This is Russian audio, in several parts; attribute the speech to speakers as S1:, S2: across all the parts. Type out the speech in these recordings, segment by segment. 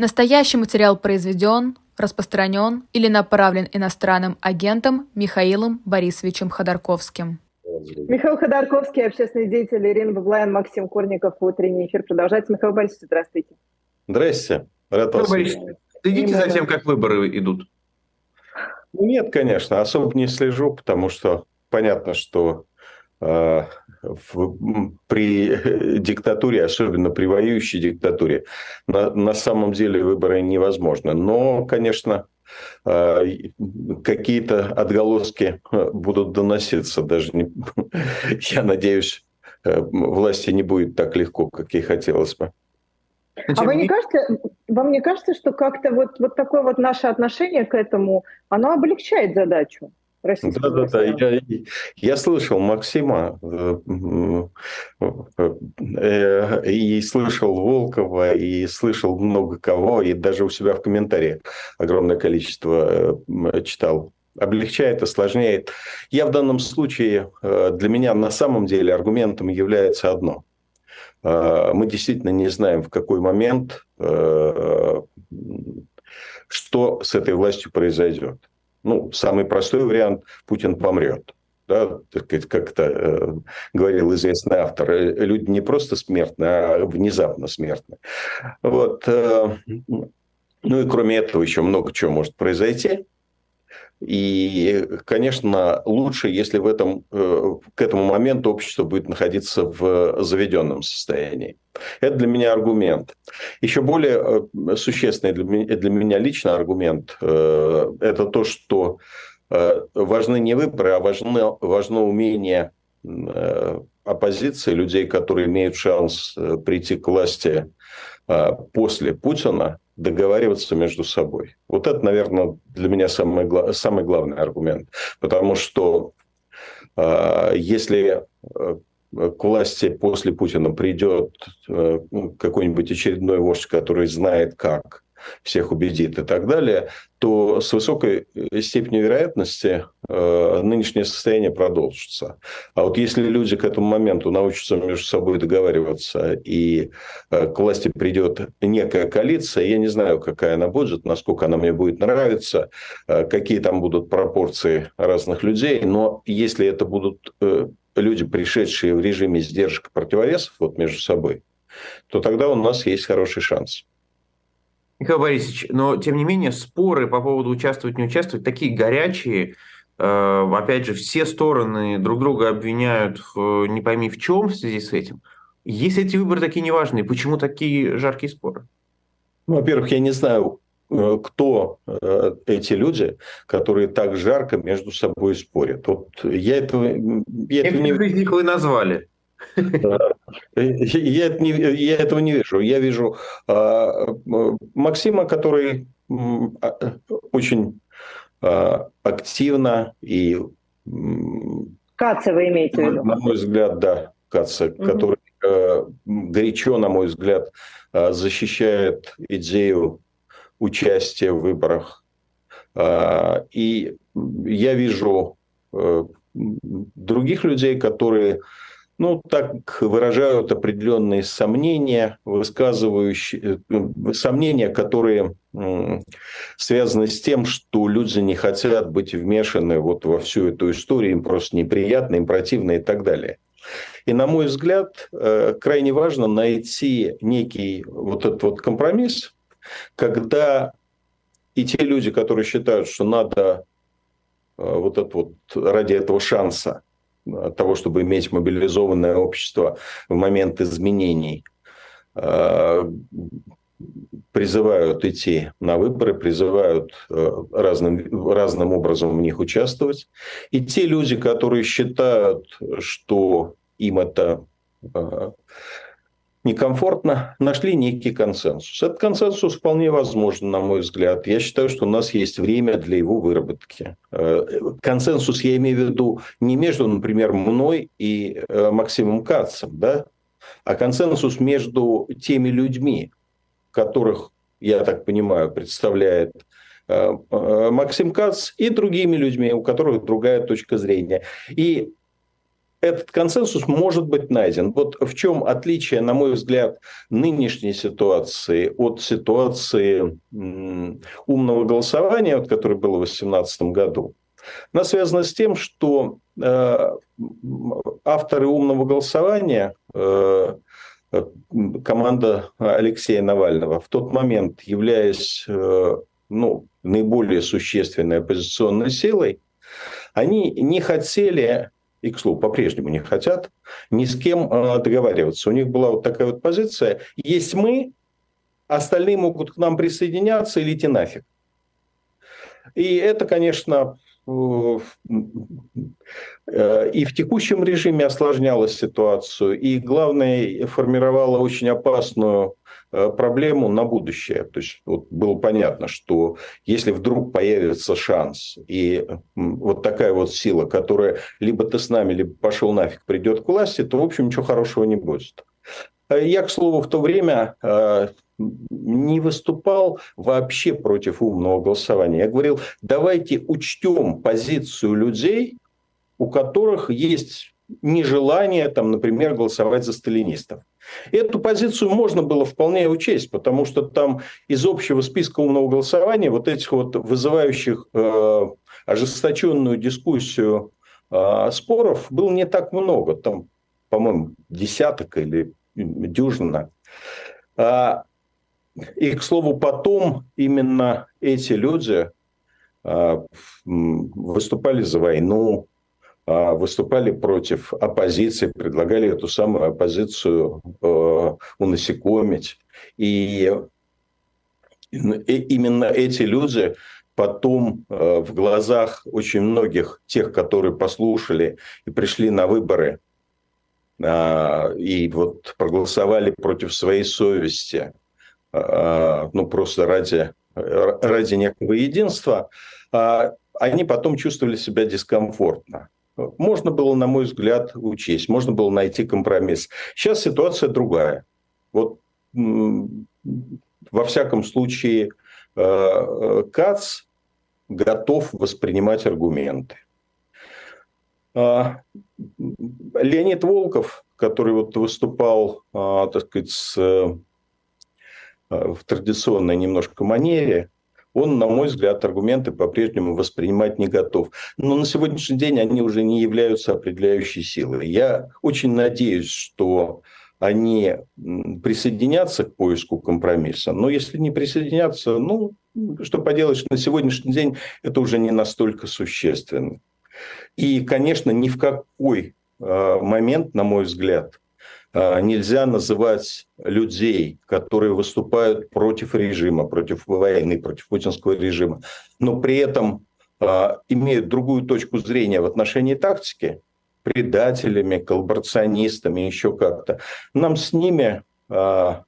S1: Настоящий материал произведен, распространен или направлен иностранным агентом Михаилом Борисовичем Ходорковским.
S2: Михаил Ходорковский, общественный деятель, Ирина Баблайн, Максим Курников. Утренний эфир продолжается. Михаил Борисович, здравствуйте.
S3: Здрасте. Рад вас
S4: видеть. Следите за тем, как выборы идут?
S3: Нет, конечно, особо не слежу, потому что понятно, что э, в, при диктатуре, особенно при воюющей диктатуре, на, на самом деле выборы невозможны. Но, конечно, э, какие-то отголоски э, будут доноситься. Даже не, я надеюсь, э, власти не будет так легко, как ей хотелось бы.
S2: А вам не кажется, вам не кажется, что как-то вот, вот такое вот наше отношение к этому, оно облегчает задачу?
S3: Да, да, да. Я, я слышал Максима э, э, и слышал Волкова, и слышал много кого, и даже у себя в комментариях огромное количество э, читал. Облегчает, осложняет. Я в данном случае, для меня на самом деле аргументом является одно. Мы действительно не знаем, в какой момент, что с этой властью произойдет. Ну, самый простой вариант – Путин помрет. Да, как это э, говорил известный автор, э, люди не просто смертны, а внезапно смертны. Вот, э, ну и кроме этого еще много чего может произойти. И, конечно, лучше, если в этом, э, к этому моменту общество будет находиться в заведенном состоянии. Это для меня аргумент. Еще более э, существенный для меня, для меня лично аргумент э, – это то, что важны не выборы, а важно, важно умение оппозиции, людей, которые имеют шанс прийти к власти после Путина, договариваться между собой. Вот это, наверное, для меня самый, самый главный аргумент. Потому что э, если э, к власти после Путина придет э, какой-нибудь очередной вождь, который знает как всех убедит и так далее, то с высокой э, степенью вероятности э, нынешнее состояние продолжится. А вот если люди к этому моменту научатся между собой договариваться и э, к власти придет некая коалиция, я не знаю, какая она будет, насколько она мне будет нравиться, э, какие там будут пропорции разных людей, но если это будут э, люди, пришедшие в режиме сдержек и противовесов вот между собой, то тогда у нас есть хороший шанс.
S4: Михаил Борисович, но тем не менее споры по поводу участвовать, не участвовать такие горячие. Э, опять же, все стороны друг друга обвиняют в, не пойми в чем в связи с этим. Если эти выборы такие неважные, почему такие жаркие споры?
S3: Ну, во-первых, я не знаю, э, кто э, эти люди, которые так жарко между собой спорят. Вот я этого,
S4: я этого не... из них вы назвали.
S3: Я, не, я этого не вижу. Я вижу а, Максима, который а, очень а, активно и...
S2: Каца вы имеете в виду?
S3: На мой взгляд, да, Каца, угу. который а, горячо, на мой взгляд, защищает идею участия в выборах. И я вижу а, других людей, которые ну, так выражают определенные сомнения, высказывающие э, сомнения, которые связаны с тем, что люди не хотят быть вмешаны вот во всю эту историю, им просто неприятно, им противно и так далее. И, на мой взгляд, э, крайне важно найти некий вот этот вот компромисс, когда и те люди, которые считают, что надо э, вот это вот ради этого шанса того, чтобы иметь мобилизованное общество в момент изменений, э, призывают идти на выборы, призывают э, разным, разным образом в них участвовать. И те люди, которые считают, что им это э, некомфортно, нашли некий консенсус. Этот консенсус вполне возможен, на мой взгляд. Я считаю, что у нас есть время для его выработки. Э, консенсус я имею в виду не между, например, мной и э, Максимом Кацем, да, а консенсус между теми людьми, которых, я так понимаю, представляет э, Максим Кац и другими людьми, у которых другая точка зрения. И этот консенсус может быть найден. Вот в чем отличие, на мой взгляд, нынешней ситуации от ситуации умного голосования, вот, которое было в 2018 году. Она связана с тем, что э, авторы умного голосования, э, команда Алексея Навального, в тот момент, являясь э, ну, наиболее существенной оппозиционной силой, они не хотели и, к слову, по-прежнему не хотят ни с кем э, договариваться. У них была вот такая вот позиция. Есть мы, остальные могут к нам присоединяться или идти нафиг. И это, конечно, и в текущем режиме осложняло ситуацию, и, главное, формировало очень опасную Э, проблему на будущее. То есть вот было понятно, что если вдруг появится шанс и вот такая вот сила, которая либо ты с нами, либо пошел нафиг, придет к власти, то, в общем, ничего хорошего не будет. Я, к слову, в то время э, не выступал вообще против умного голосования. Я говорил, давайте учтем позицию людей, у которых есть нежелание, там, например, голосовать за сталинистов. Эту позицию можно было вполне учесть, потому что там из общего списка умного голосования вот этих вот вызывающих э, ожесточенную дискуссию э, споров было не так много. Там, по-моему, десяток или дюжина. А, и, к слову, потом именно эти люди э, выступали за войну, а, выступали против оппозиции, предлагали эту самую оппозицию э, унасекомить. И именно эти люди потом э, в глазах очень многих тех, которые послушали и пришли на выборы, а, и вот проголосовали против своей совести, а, ну просто ради, ради некого единства, они потом чувствовали себя дискомфортно можно было, на мой взгляд, учесть, можно было найти компромисс. Сейчас ситуация другая. Вот во всяком случае Кац готов воспринимать аргументы. А, Леонид Волков, который вот выступал, а, так сказать, с, э, в традиционной немножко манере, он, на мой взгляд, аргументы по-прежнему воспринимать не готов. Но на сегодняшний день они уже не являются определяющей силой. Я очень надеюсь, что они присоединятся к поиску компромисса. Но если не присоединятся, ну, что поделаешь, на сегодняшний день это уже не настолько существенно. И, конечно, ни в какой а, момент, на мой взгляд, а, нельзя называть людей, которые выступают против режима, против войны, против путинского режима, но при этом а, имеют другую точку зрения в отношении тактики, предателями, коллаборационистами, еще как-то. Нам с ними, со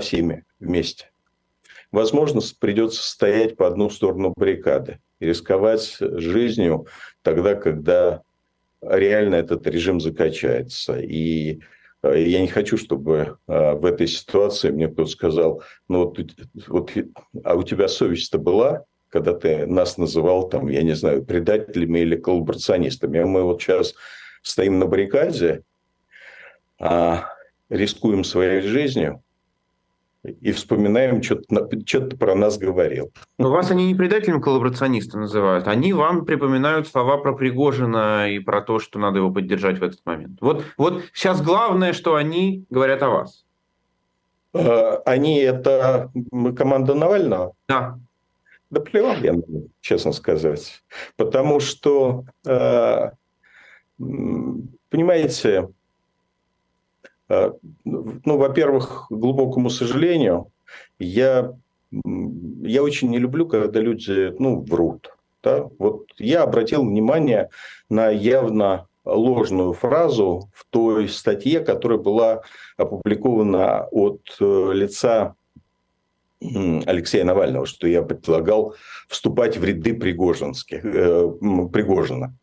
S3: всеми вместе, возможно, придется стоять по одну сторону баррикады рисковать жизнью тогда, когда реально этот режим закачается. И Э, я не хочу, чтобы э, в этой ситуации мне кто-то сказал, ну вот, вот а у тебя совесть-то была, когда ты нас называл, там, я не знаю, предателями или коллаборационистами. А мы вот сейчас стоим на баррикаде, а рискуем своей жизнью, и вспоминаем, что ты про нас говорил.
S4: Но вас они не предателем коллаборациониста называют. Они вам припоминают слова про Пригожина и про то, что надо его поддержать в этот момент. Вот, вот сейчас главное, что они говорят о вас.
S3: Э, они – это команда Навального?
S4: Да.
S3: Да плевал я, честно сказать. Потому что, э, понимаете, ну, во-первых, глубокому сожалению, я, я очень не люблю, когда люди ну, врут. Да? Вот я обратил внимание на явно ложную фразу в той статье, которая была опубликована от э, лица Алексея Навального, что я предлагал вступать в ряды Пригожинских, э, Пригожина.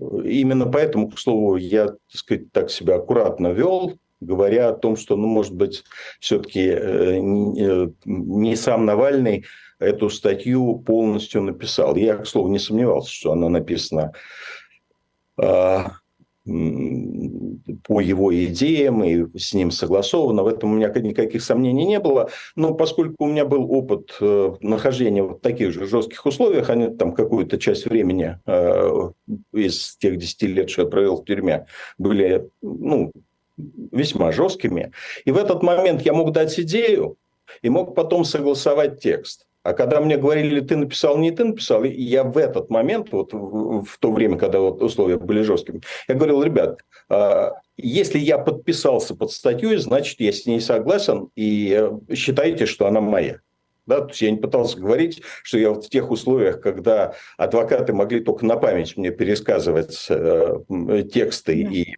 S3: А, Именно поэтому, к слову, я так, сказать, так себя аккуратно вел, говоря о том, что, ну, может быть, все-таки э, не сам Навальный эту статью полностью написал. Я, к слову, не сомневался, что она написана по его идеям и с ним согласовано. В этом у меня никаких сомнений не было. Но поскольку у меня был опыт э, нахождения в таких же жестких условиях, они там какую-то часть времени э, из тех 10 лет, что я провел в тюрьме, были ну, весьма жесткими. И в этот момент я мог дать идею и мог потом согласовать текст. А когда мне говорили, ты написал, не ты написал, я в этот момент, вот в то время, когда вот условия были жесткими, я говорил, ребят, а, если я подписался под статьей, значит, я с ней согласен, и э, считайте, что она моя. Да, то есть я не пытался говорить, что я вот в тех условиях, когда адвокаты могли только на память мне пересказывать э, тексты и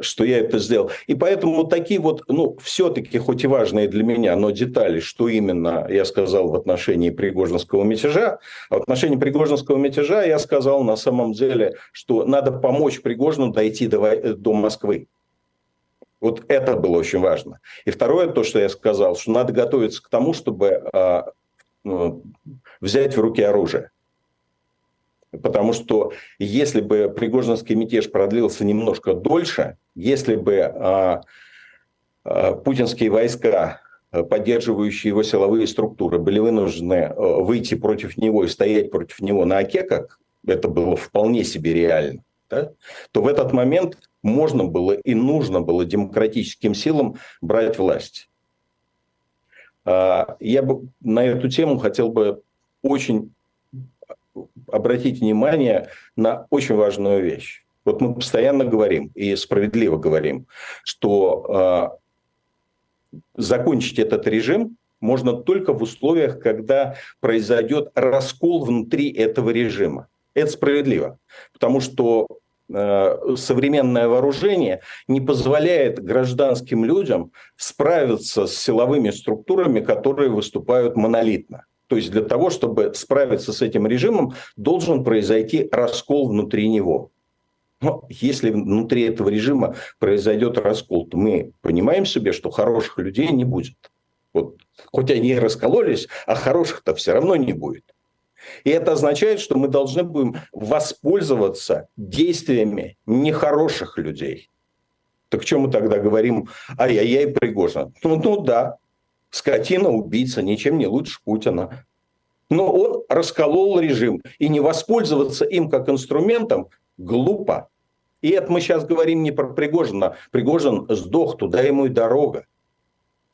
S3: что я это сделал. И поэтому вот такие вот, ну, все-таки, хоть и важные для меня, но детали, что именно я сказал в отношении Пригожинского мятежа, а в отношении Пригожинского мятежа я сказал на самом деле, что надо помочь Пригожину дойти до, э, до Москвы. Вот это было очень важно. И второе, то, что я сказал, что надо готовиться к тому, чтобы э, э, взять в руки оружие. Потому что если бы Пригожинский мятеж продлился немножко дольше, если бы а, а, путинские войска, поддерживающие его силовые структуры, были вынуждены а, выйти против него и стоять против него на оке, как это было вполне себе реально, да, то в этот момент можно было и нужно было демократическим силам брать власть. А, я бы на эту тему хотел бы очень обратить внимание на очень важную вещь. Вот мы постоянно говорим и справедливо говорим, что э, закончить этот режим можно только в условиях, когда произойдет раскол внутри этого режима. Это справедливо, потому что э, современное вооружение не позволяет гражданским людям справиться с силовыми структурами, которые выступают монолитно. То есть для того, чтобы справиться с этим режимом, должен произойти раскол внутри него. Но если внутри этого режима произойдет раскол, то мы понимаем себе, что хороших людей не будет. Вот, хоть они и раскололись, а хороших-то все равно не будет. И это означает, что мы должны будем воспользоваться действиями нехороших людей. Так что мы тогда говорим, ай-яй-яй, Пригожин? Ну, ну да, скотина, убийца, ничем не лучше Путина. Но он расколол режим, и не воспользоваться им как инструментом глупо. И это мы сейчас говорим не про Пригожина. Пригожин сдох, туда ему и дорога.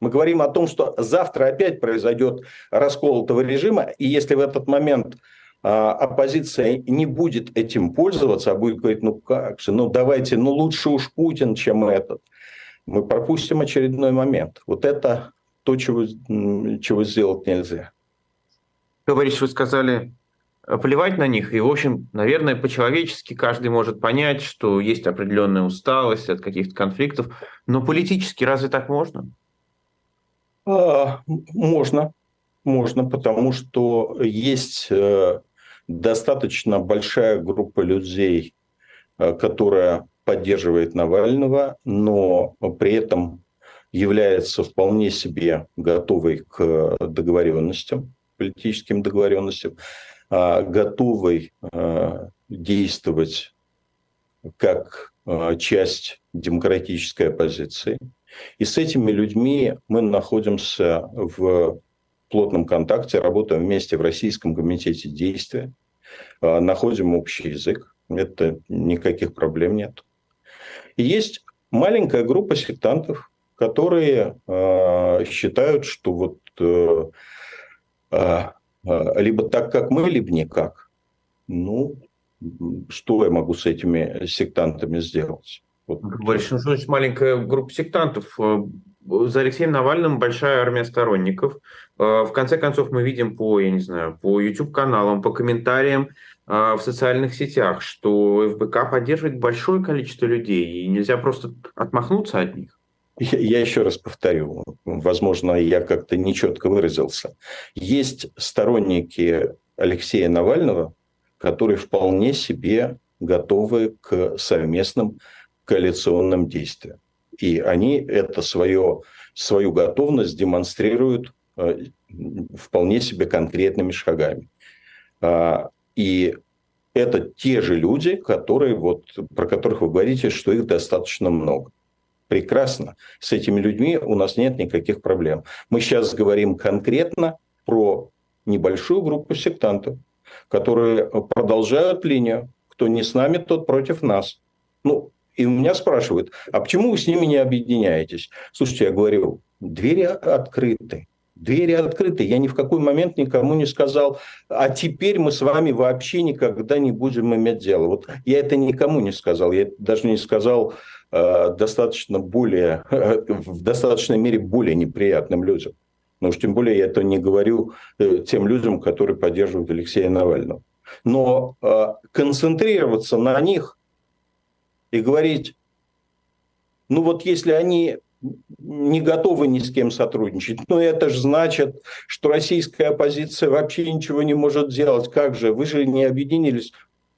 S3: Мы говорим о том, что завтра опять произойдет раскол этого режима, и если в этот момент а, оппозиция не будет этим пользоваться, а будет говорить, ну как же, ну давайте, ну лучше уж Путин, чем этот, мы пропустим очередной момент. Вот это то, чего, чего сделать нельзя.
S4: Говоришь, вы сказали, э, плевать на них. И, в общем, наверное, по-человечески каждый может понять, что есть определенная усталость от каких-то конфликтов. Но политически разве так можно?
S3: А, можно. Можно, потому что есть э, достаточно большая группа людей, э, которая поддерживает Навального, но при этом является вполне себе готовой к договоренностям, политическим договоренностям, а, готовой а, действовать как а, часть демократической оппозиции. И с этими людьми мы находимся в плотном контакте, работаем вместе в Российском комитете действия, находим общий язык. Это никаких проблем нет. И есть маленькая группа сектантов, которые э, считают, что вот э, э, либо так, как мы, либо никак. Ну, что я могу с этими сектантами сделать?
S4: Вот. Говоришь, ну, что маленькая группа сектантов? За Алексеем Навальным большая армия сторонников. В конце концов, мы видим по, я не знаю, по YouTube-каналам, по комментариям в социальных сетях, что ФБК поддерживает большое количество людей, и нельзя просто отмахнуться от них.
S3: Я еще раз повторю, возможно, я как-то нечетко выразился. Есть сторонники Алексея Навального, которые вполне себе готовы к совместным коалиционным действиям. И они это свое, свою готовность демонстрируют э, вполне себе конкретными шагами. А, и это те же люди, которые вот, про которых вы говорите, что их достаточно много. Прекрасно. С этими людьми у нас нет никаких проблем. Мы сейчас говорим конкретно про небольшую группу сектантов, которые продолжают линию. Кто не с нами, тот против нас. Ну, и у меня спрашивают, а почему вы с ними не объединяетесь? Слушайте, я говорю, двери открыты. Двери открыты. Я ни в какой момент никому не сказал, а теперь мы с вами вообще никогда не будем иметь дело. Вот я это никому не сказал. Я даже не сказал достаточно более, э, в достаточной мере более неприятным людям. Но уж тем более я это не говорю э, тем людям, которые поддерживают Алексея Навального. Но э, концентрироваться на них и говорить, ну вот если они не готовы ни с кем сотрудничать. Но это же значит, что российская оппозиция вообще ничего не может делать. Как же? Вы же не объединились.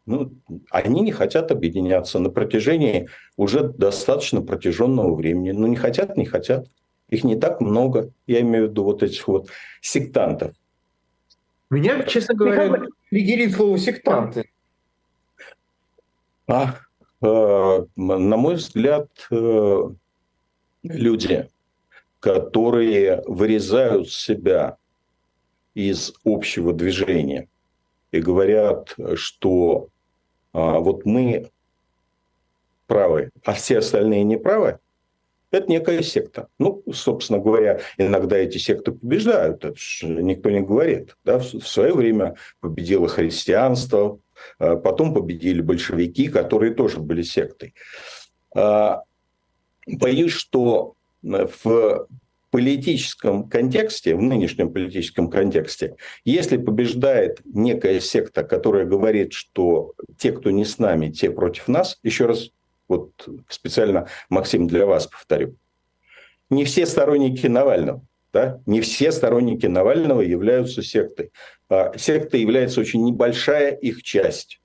S3: Ну, они не хотят объединяться на протяжении уже достаточно протяженного времени. Ну, не хотят, не хотят. Их не так много. Я имею в виду вот этих вот сектантов.
S4: Меня, честно говоря, лигерит слово «сектанты».
S3: А, э, на мой взгляд, э, люди, которые вырезают себя из общего движения и говорят, что а, вот мы правы, а все остальные не правы, это некая секта. Ну, собственно говоря, иногда эти секты побеждают, это никто не говорит. Да? В свое время победило христианство, а потом победили большевики, которые тоже были сектой. А, боюсь, что э, в политическом контексте, в нынешнем политическом контексте, если побеждает некая секта, которая говорит, что те, кто не с нами, те против нас, еще раз, вот специально, Максим, для вас повторю, не все сторонники Навального, да, не все сторонники Навального являются сектой. А секта является очень небольшая их часть.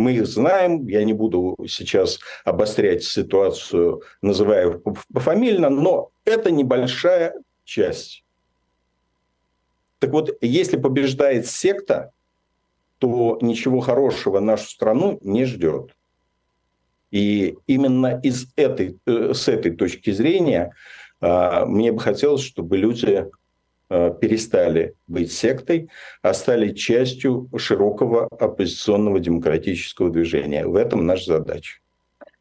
S3: Мы их знаем, я не буду сейчас обострять ситуацию, называя пофамильно, но это небольшая часть. Так вот, если побеждает секта, то ничего хорошего нашу страну не ждет. И именно из этой, э, с этой точки зрения а, мне бы хотелось, чтобы люди перестали быть сектой, а стали частью широкого оппозиционного демократического движения. В этом наша задача.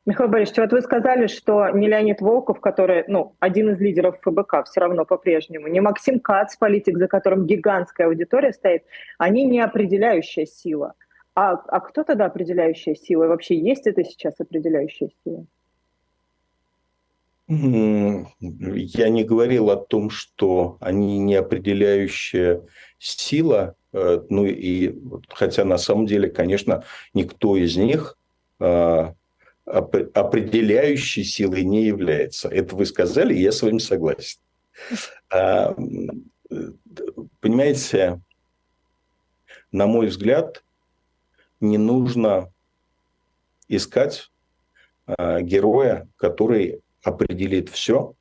S2: Михаил Борисович, вот вы сказали, что не Леонид Волков, который, ну, один из лидеров ФБК все равно по-прежнему, не Максим Кац, политик, за которым гигантская аудитория стоит, они не определяющая сила. А, а кто тогда определяющая сила? И вообще есть это сейчас определяющая сила?
S3: Я не говорил о том, что они не определяющая сила, э, ну и хотя на самом деле, конечно, никто из них а, определяющей силой не является. Это вы сказали, и я с вами согласен. А, понимаете, на мой взгляд, не нужно искать а, героя, который определит все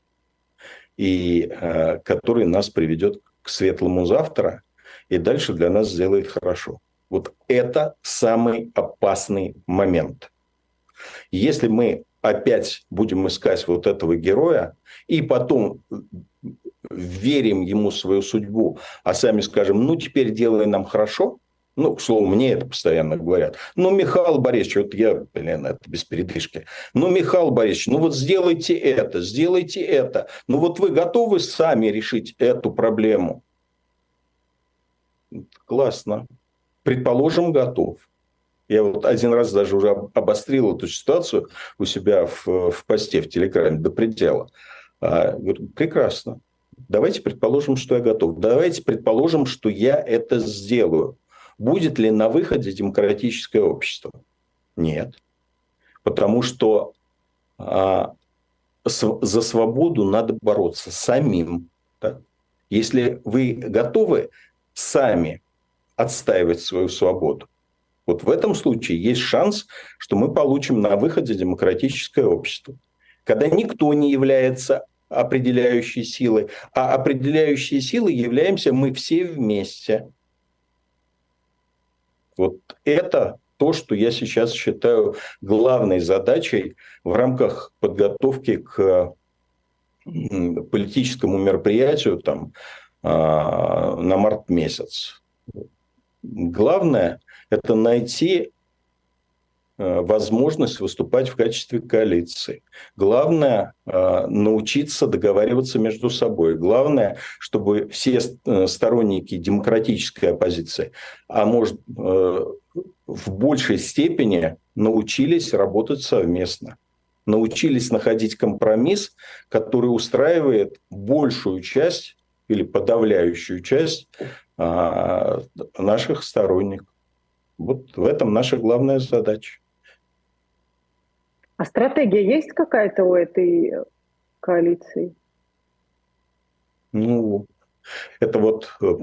S3: и э, который нас приведет к светлому завтра и дальше для нас сделает хорошо. Вот это самый опасный момент. Если мы опять будем искать вот этого героя и потом верим ему свою судьбу, а сами скажем, ну теперь делай нам хорошо, ну, к слову, мне это постоянно говорят. Ну, Михаил Борисович, вот я, блин, это без передышки. Ну, Михаил Борисович, ну вот сделайте это, сделайте это. Ну вот вы готовы сами решить эту проблему? Классно. Предположим, готов. Я вот один раз даже уже обострил эту ситуацию у себя в, в посте в Телеграме до предела. А, говорю, прекрасно. Давайте предположим, что я готов. Давайте предположим, что я это сделаю. Будет ли на выходе демократическое общество? Нет. Потому что а, с, за свободу надо бороться самим. Да? Если вы готовы сами отстаивать свою свободу, вот в этом случае есть шанс, что мы получим на выходе демократическое общество. Когда никто не является определяющей силой, а определяющей силой являемся мы все вместе – Вот это то, что я сейчас считаю главной задачей в рамках подготовки к политическому мероприятию там, а, на март месяц. Главное – это найти возможность выступать в качестве коалиции. Главное э, научиться договариваться между собой. Главное, чтобы все э, сторонники демократической оппозиции, а может в большей степени научились работать совместно. Научились находить компромисс, который устраивает большую часть или подавляющую часть наших сторонников. Вот в этом наша главная задача.
S2: А стратегия есть какая-то у этой коалиции?
S3: Ну, это вот э,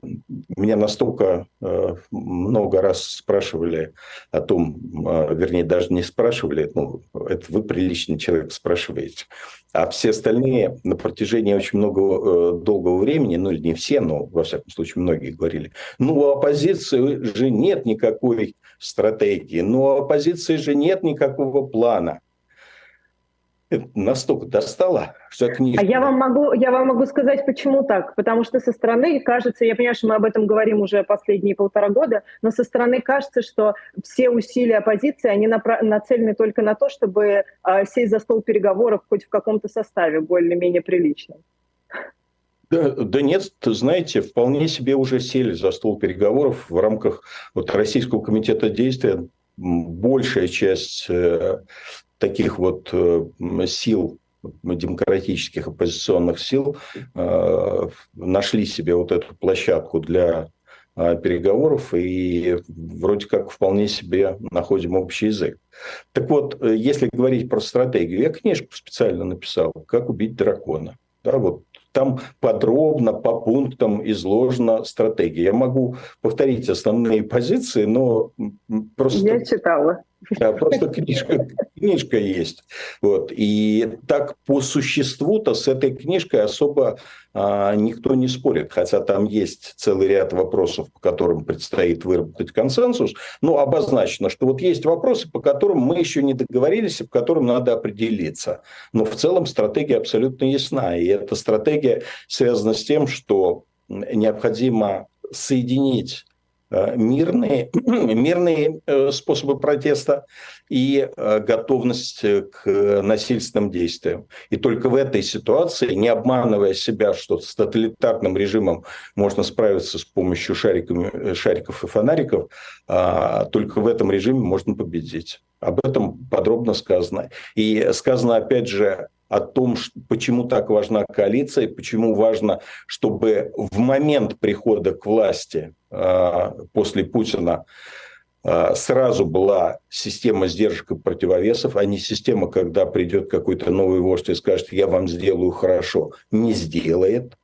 S3: меня настолько э, много раз спрашивали о том, э, вернее, даже не спрашивали, ну, это вы приличный человек спрашиваете. А все остальные на протяжении очень много долгого времени, ну или не все, но во всяком случае многие говорили, ну у оппозиции же нет никакой стратегии, ну у оппозиции же нет никакого плана настолько достала, что книжка...
S2: А я вам, могу, я вам могу сказать, почему так. Потому что со стороны кажется, я понимаю, что мы об этом говорим уже последние полтора года, но со стороны кажется, что все усилия оппозиции, они напра- нацелены только на то, чтобы э, сесть за стол переговоров хоть в каком-то составе более-менее приличном.
S3: Да, да нет, знаете, вполне себе уже сели за стол переговоров в рамках вот, Российского комитета действия. Большая часть э, таких вот э, сил, демократических оппозиционных сил, э, нашли себе вот эту площадку для э, переговоров и вроде как вполне себе находим общий язык. Так вот, если говорить про стратегию, я книжку специально написал «Как убить дракона». Да, вот там подробно по пунктам изложена стратегия. Я могу повторить основные позиции, но просто...
S2: Я читала.
S3: Да, просто книжка, книжка есть. Вот. И так по существу-то с этой книжкой особо а, никто не спорит. Хотя там есть целый ряд вопросов, по которым предстоит выработать консенсус. Но обозначено, что вот есть вопросы, по которым мы еще не договорились, и по которым надо определиться. Но в целом стратегия абсолютно ясна. И эта стратегия связана с тем, что необходимо соединить мирные, мирные э, способы протеста и э, готовность к насильственным действиям. И только в этой ситуации, не обманывая себя, что с тоталитарным режимом можно справиться с помощью шариками, шариков и фонариков, а, только в этом режиме можно победить. Об этом подробно сказано. И сказано, опять же, о том, почему так важна коалиция, почему важно, чтобы в момент прихода к власти э, после Путина э, сразу была система сдержек и противовесов, а не система, когда придет какой-то новый вождь и скажет, я вам сделаю хорошо, не сделает.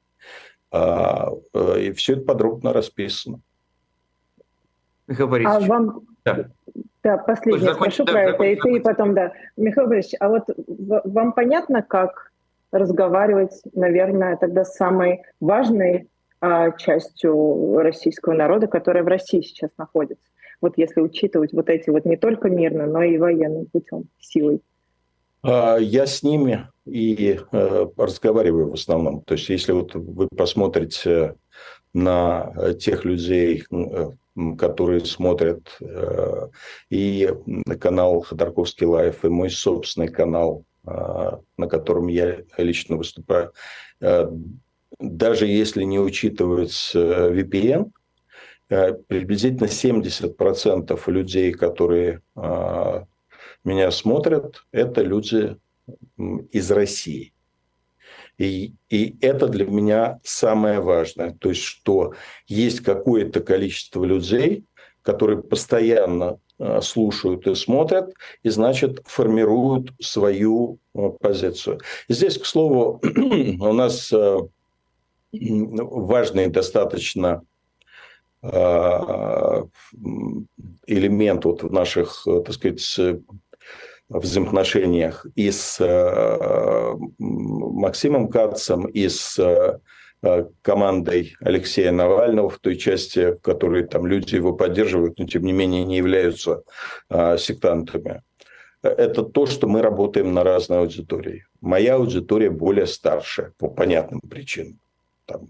S3: А, э, и все это подробно расписано.
S2: Михаил Борисович. А вам... да. Да, последнее спрошу да, про это, и ты, и потом, да. Михаил Борисович, а вот вам понятно, как разговаривать, наверное, тогда с самой важной а, частью российского народа, которая в России сейчас находится? Вот если учитывать вот эти вот не только мирно, но и военным путем, силой.
S3: А, я с ними и э, разговариваю в основном. То есть, если вот вы посмотрите на тех людей, э, которые смотрят э, и канал Ходорковский Live, и мой собственный канал, э, на котором я лично выступаю, э, даже если не учитывать VPN, приблизительно 70% людей, которые меня смотрят, это люди из России. И, и это для меня самое важное. То есть, что есть какое-то количество людей, которые постоянно э, слушают и смотрят, и, значит, формируют свою э, позицию. Здесь, к слову, у нас э, важный достаточно элемент вот в наших, так сказать, взаимоотношениях и с э, Максимом Кацем, и с э, командой Алексея Навального в той части, в которой там люди его поддерживают, но тем не менее не являются а, сектантами. Это то, что мы работаем на разной аудитории. Моя аудитория более старшая по понятным причинам. Там,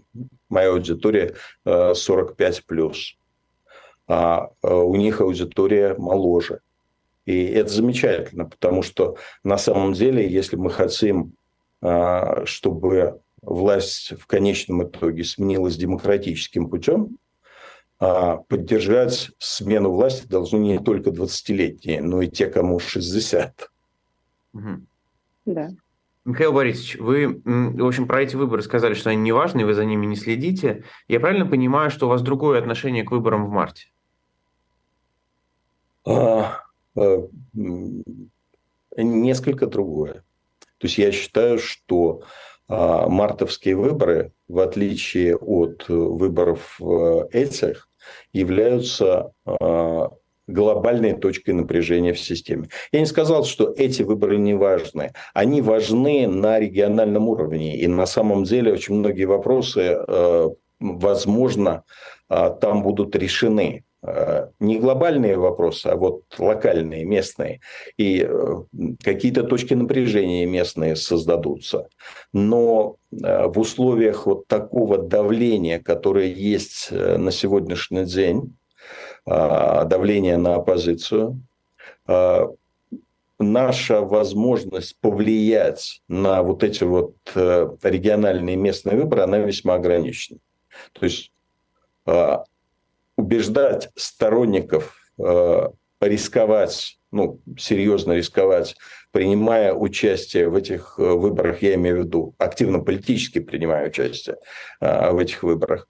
S3: моя аудитория 45 плюс, а у них аудитория моложе. И это замечательно, потому что на самом деле, если мы хотим, а, чтобы власть в конечном итоге сменилась демократическим путем, а, поддержать смену власти должны не только 20-летние, но и те, кому 60.
S4: Угу. Да. Михаил Борисович, вы, в общем, про эти выборы сказали, что они не важны, вы за ними не следите. Я правильно понимаю, что у вас другое отношение к выборам в марте?
S3: А, несколько другое. То есть я считаю, что а, мартовские выборы, в отличие от выборов этих, являются а, глобальной точкой напряжения в системе. Я не сказал, что эти выборы не важны. Они важны на региональном уровне. И на самом деле очень многие вопросы, э, возможно, а, там будут решены. Э, не глобальные вопросы, а вот локальные, местные. И э, какие-то точки напряжения местные создадутся. Но э, в условиях вот такого давления, которое есть на сегодняшний день, давление на оппозицию, наша возможность повлиять на вот эти вот региональные местные выборы, она весьма ограничена. То есть убеждать сторонников э, рисковать, ну, серьезно рисковать, принимая участие в этих э, выборах, я имею в виду, активно политически принимая участие э, в этих выборах,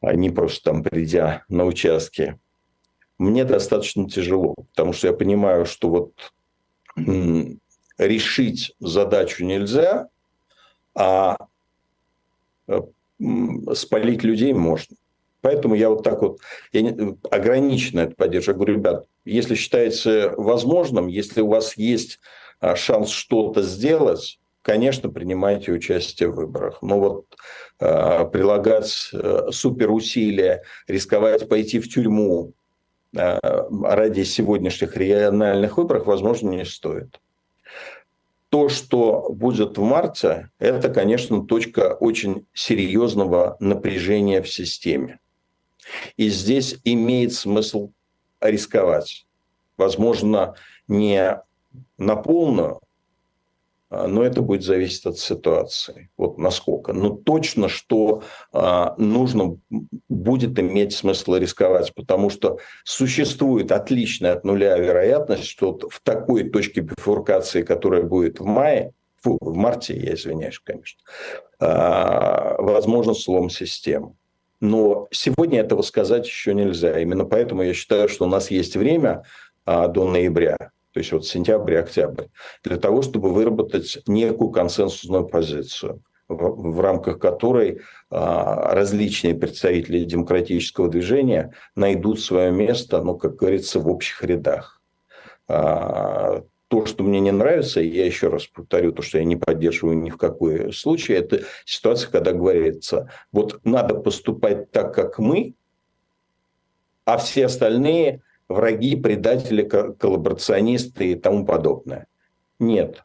S3: а не просто там придя на участки, мне достаточно тяжело, потому что я понимаю, что вот решить задачу нельзя, а спалить людей можно. Поэтому я вот так вот я не, ограниченно это поддерживаю. Я говорю, ребят, если считается возможным, если у вас есть а, шанс что-то сделать, конечно, принимайте участие в выборах. Но вот э, прилагать э, суперусилия, рисковать пойти в тюрьму э, ради сегодняшних региональных выборов, возможно, не стоит. То, что будет в марте, это, конечно, точка очень серьезного напряжения в системе. И здесь имеет смысл рисковать. Возможно, не на полную, а, но это будет зависеть от ситуации. Вот насколько. Но точно, что а, нужно будет иметь смысл рисковать, потому что существует отличная от нуля вероятность, что в такой точке бифуркации, которая будет в мае, фу, в марте, я извиняюсь, конечно, а, возможно слом системы. Но сегодня этого сказать еще нельзя. Именно поэтому я считаю, что у нас есть время а, до ноября, то есть вот сентябрь, октябрь, для того, чтобы выработать некую консенсусную позицию в, в рамках которой а, различные представители демократического движения найдут свое место, ну, как говорится, в общих рядах. А, то, что мне не нравится, я еще раз повторю, то, что я не поддерживаю ни в какой случае, это ситуация, когда говорится, вот надо поступать так, как мы, а все остальные враги, предатели, коллаборационисты и тому подобное. Нет.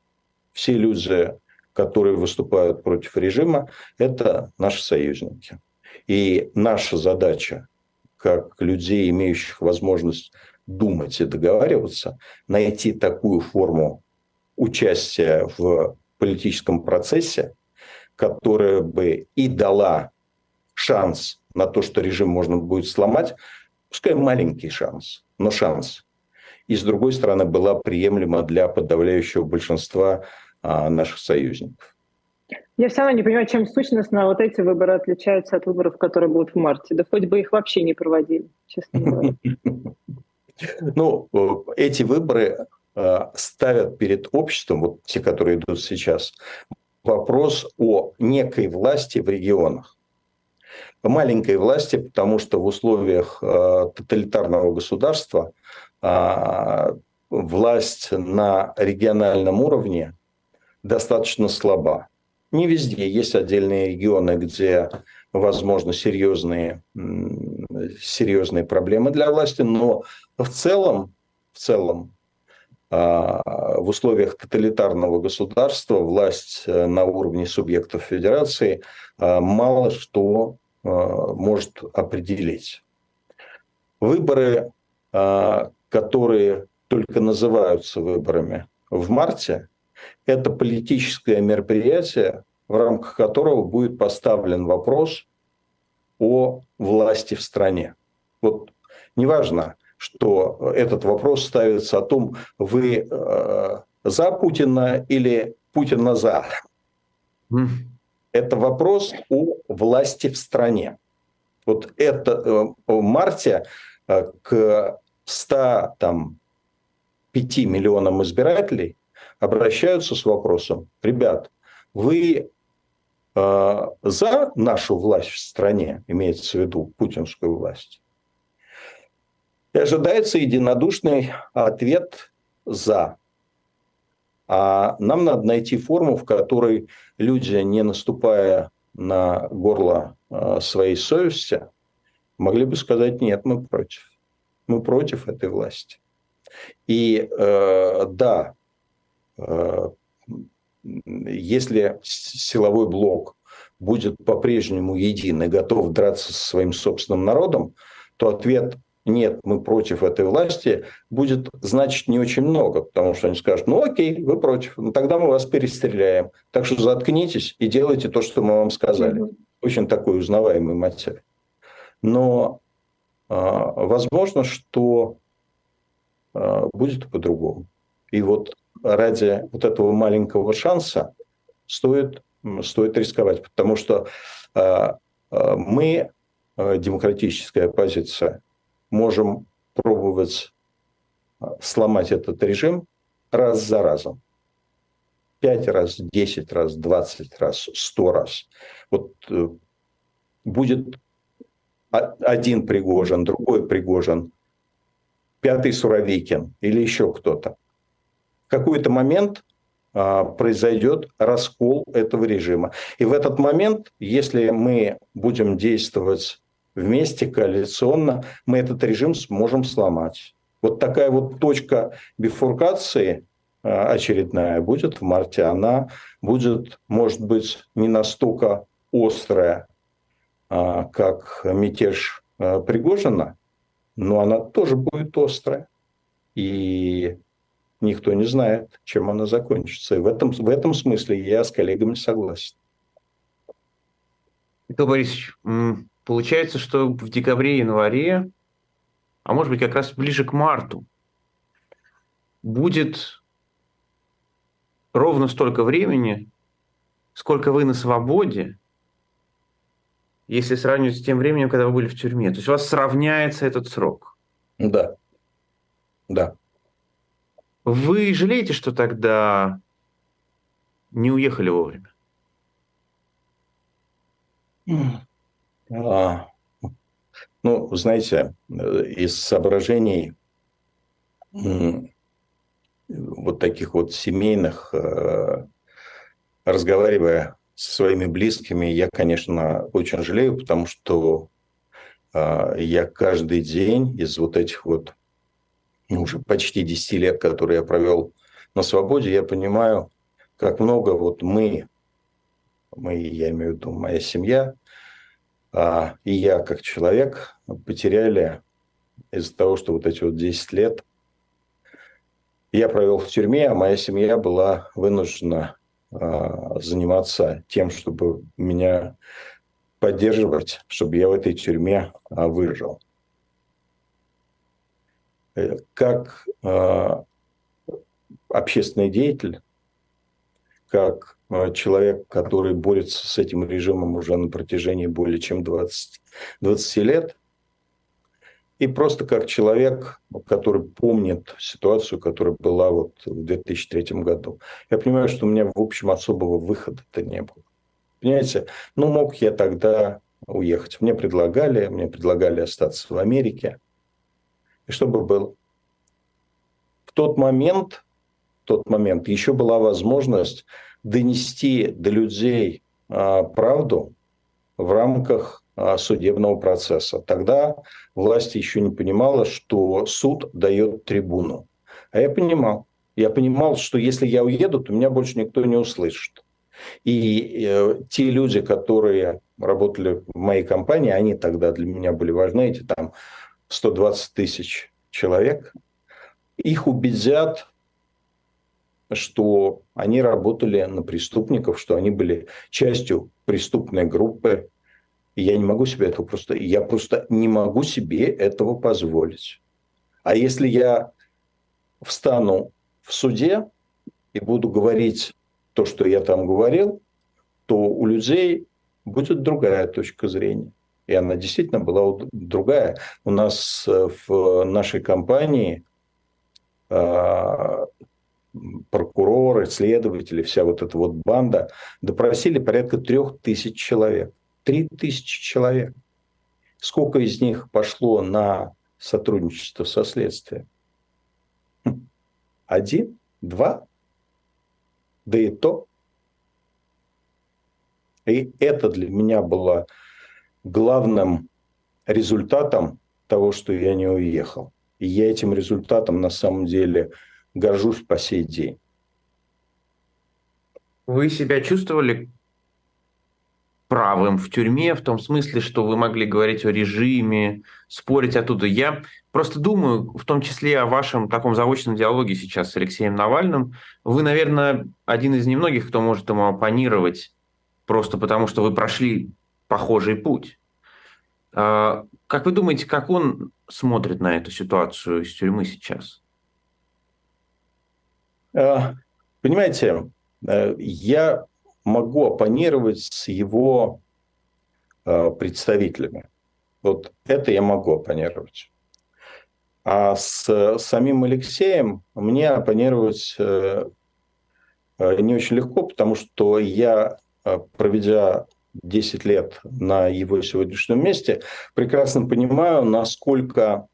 S3: Все люди, которые выступают против режима, это наши союзники. И наша задача, как людей, имеющих возможность думать и договариваться, найти такую форму участия в политическом процессе, которая бы и дала шанс на то, что режим можно будет сломать, пускай маленький шанс, но шанс. И с другой стороны, была приемлема для подавляющего большинства а, наших союзников.
S2: Я все равно не понимаю, чем сущностно вот эти выборы отличаются от выборов, которые будут в марте. Да хоть бы их вообще не проводили, честно говоря.
S3: Ну, э, эти выборы э, ставят перед обществом, вот те, которые идут сейчас, вопрос о некой власти в регионах. Маленькой власти, потому что в условиях э, тоталитарного государства власть на региональном уровне достаточно слаба. Не везде. Есть отдельные регионы, где возможно серьезные, серьезные проблемы для власти, но в целом, в целом а, в условиях тоталитарного государства власть э, на уровне субъектов федерации а, мало что а, может определить. Выборы, которые только называются выборами в марте, это политическое мероприятие, в рамках которого будет поставлен вопрос о власти в стране. Вот неважно, что этот вопрос ставится о том, вы э, за Путина или Путина за. Mm. Это вопрос о власти в стране. Вот это э, в марте э, к 100 там, 5 миллионам избирателей обращаются с вопросом, ребят, вы э, за нашу власть в стране, имеется в виду путинскую власть, и ожидается единодушный ответ «за». А нам надо найти форму, в которой люди, не наступая на горло э, своей совести, могли бы сказать «нет, мы против». Мы против этой власти. И э, да, э, если силовой блок будет по-прежнему един и готов драться со своим собственным народом, то ответ нет, мы против этой власти, будет значить не очень много, потому что они скажут, ну окей, вы против, ну тогда мы вас перестреляем. Так что заткнитесь и делайте то, что мы вам сказали. Очень такой узнаваемый материал. Но э, возможно, что э, будет по-другому. И вот ради вот этого маленького шанса стоит, стоит рисковать, потому что э, мы, демократическая оппозиция, можем пробовать сломать этот режим раз за разом. Пять раз, десять раз, двадцать раз, сто раз. Вот э, будет один Пригожин, другой Пригожин, пятый Суровикин или еще кто-то. В какой-то момент а, произойдет раскол этого режима. И в этот момент, если мы будем действовать вместе коалиционно, мы этот режим сможем сломать. Вот такая вот точка бифуркации а, очередная будет в марте. Она будет, может быть, не настолько острая, а, как мятеж а, Пригожина, но она тоже будет острая. И никто не знает, чем она закончится. И в этом, в этом смысле я с коллегами согласен.
S4: Николай Борисович, Получается, что в декабре-январе, а может быть как раз ближе к марту, будет ровно столько времени, сколько вы на свободе, если сравнивать с тем временем, когда вы были в тюрьме. То есть у вас сравняется этот срок.
S3: Да. Да.
S4: Вы жалеете, что тогда не уехали вовремя?
S3: А, ну, знаете, из соображений вот таких вот семейных, э, разговаривая со своими близкими, я, конечно, очень жалею, потому что а, я каждый день из вот этих вот ну, уже почти 10 лет, которые я провел на свободе, я понимаю, как много вот мы, мы, я имею в виду моя семья, а, и я как человек потеряли из-за того, что вот эти вот 10 лет я провел в тюрьме, а моя семья была вынуждена а, заниматься тем, чтобы меня поддерживать, чтобы я в этой тюрьме а, выжил. Э, как общественный деятель, как Э, человек, который борется с этим режимом уже на протяжении более чем 20, 20 лет. И просто как человек, который помнит ситуацию, которая была вот в 2003 году. Я понимаю, что у меня, в общем, особого выхода-то не было. Понимаете? Ну, мог я тогда уехать. Мне предлагали, мне предлагали остаться в Америке. И что бы было? В тот момент, тот момент еще была возможность донести до людей а, правду в рамках а, судебного процесса. Тогда власть еще не понимала, что суд дает трибуну. А я понимал. Я понимал, что если я уеду, то меня больше никто не услышит. И э, те люди, которые работали в моей компании, они тогда для меня были важны, эти там 120 тысяч человек, их убедят что они работали на преступников, что они были частью преступной группы. И я не могу себе этого просто, я просто не могу себе этого позволить. А если я встану в суде и буду говорить то, что я там говорил, то у людей будет другая точка зрения. И она действительно была другая. У нас э, в нашей компании а, прокуроры, следователи, вся вот эта вот банда допросили порядка трех тысяч человек. Три тысячи человек. Сколько из них пошло на сотрудничество со следствием? Хм. Один? Два? Да и то. И это для меня было главным результатом того, что я не уехал. И я этим результатом на самом деле горжусь по сей день.
S4: Вы себя чувствовали правым в тюрьме, в том смысле, что вы могли говорить о режиме, спорить оттуда. Я просто думаю, в том числе о вашем таком заочном диалоге сейчас с Алексеем Навальным. Вы, наверное, один из немногих, кто может ему оппонировать, просто потому что вы прошли похожий путь. А, как вы думаете, как он смотрит на эту ситуацию из тюрьмы сейчас?
S3: Э, понимаете, э, я могу оппонировать с его э, представителями. Вот это я могу оппонировать. А с самим Алексеем мне оппонировать не очень легко, потому что я, проведя 10 лет на его сегодняшнем месте, прекрасно понимаю, насколько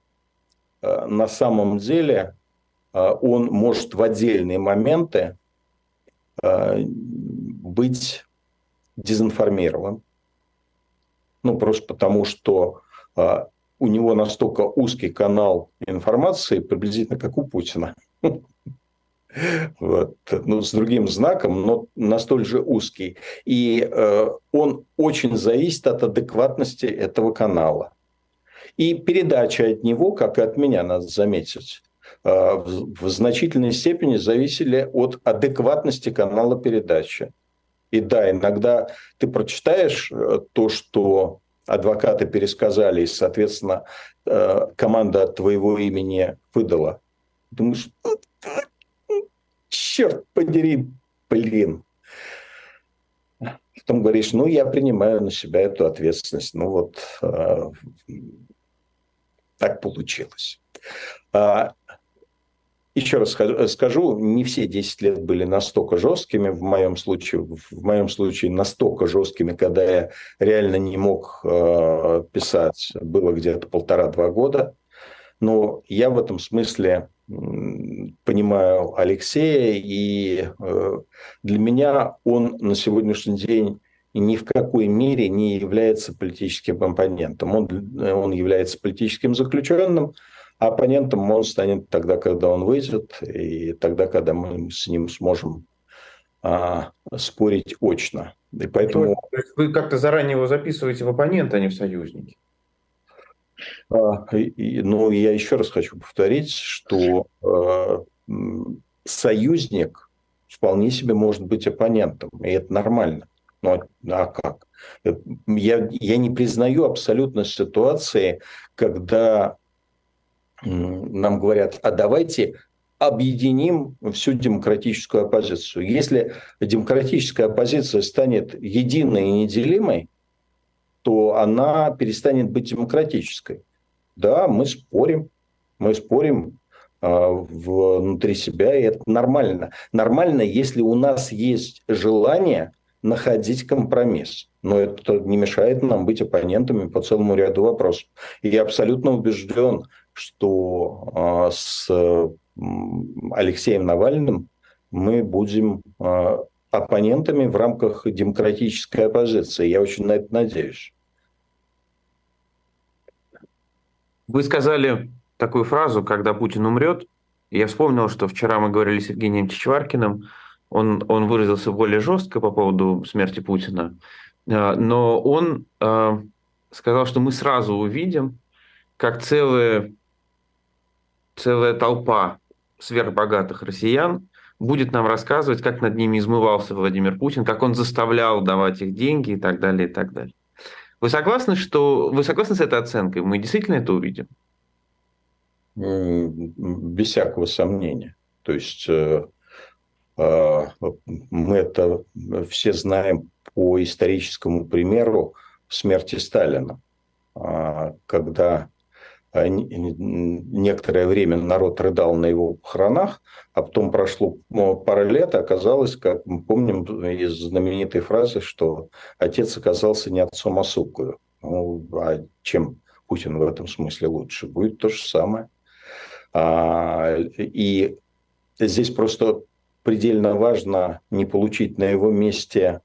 S3: на самом деле он может в отдельные моменты а, быть дезинформирован. Ну, просто потому, что а, у него настолько узкий канал информации, приблизительно как у Путина. Вот. Ну, с другим знаком, но настолько же узкий. И э, он очень зависит от адекватности этого канала. И передача от него, как и от меня, надо заметить, Э, в значительной степени зависели от адекватности канала передачи. И да, иногда ты прочитаешь э, то, что адвокаты пересказали, и, соответственно, э, команда от твоего имени выдала. Думаешь, черт подери, блин. Потом говоришь, ну, я принимаю на себя эту ответственность. Ну, вот так получилось. Еще раз скажу, не все 10 лет были настолько жесткими, в моем случае, в моем случае настолько жесткими, когда я реально не мог э, писать, было где-то полтора-два года. Но я в этом смысле понимаю Алексея, и э, для меня он на сегодняшний день ни в какой мере не является политическим оппонентом. Он, он является политическим заключенным, а оппонентом он станет тогда, когда он выйдет, и тогда, когда мы с ним сможем а, спорить очно. И поэтому...
S4: Вы как-то заранее его записываете в оппонента, а не в союзники?
S3: А, и, ну, я еще раз хочу повторить, что а, союзник вполне себе может быть оппонентом, и это нормально. Ну, а как? Я, я не признаю абсолютно ситуации, когда нам говорят, а давайте объединим всю демократическую оппозицию. Если демократическая оппозиция станет единой и неделимой, то она перестанет быть демократической. Да, мы спорим, мы спорим э, внутри себя, и это нормально. Нормально, если у нас есть желание находить компромисс. Но это не мешает нам быть оппонентами по целому ряду вопросов. И я абсолютно убежден, что а, с Алексеем Навальным мы будем а, оппонентами в рамках демократической оппозиции. Я очень на это надеюсь.
S4: Вы сказали такую фразу, когда Путин умрет. Я вспомнил, что вчера мы говорили с Евгением Чичваркиным. Он, он выразился более жестко по поводу смерти Путина. А, но он сказал, что мы сразу увидим, как целая, целая толпа сверхбогатых россиян будет нам рассказывать, как над ними измывался Владимир Путин, как он заставлял давать их деньги и так далее, и так далее. Вы согласны, что вы согласны с этой оценкой? Мы действительно это увидим?
S3: Без всякого сомнения. То есть э, э, мы это все знаем по историческому примеру смерти Сталина, а, когда а, некоторое время народ рыдал на его похоронах, а потом прошло пара лет, оказалось, как мы помним из знаменитой фразы, что отец оказался не отцом, а сукою. Ну, а чем Путин в этом смысле лучше? Будет то же самое. А, и здесь просто предельно важно не получить на его месте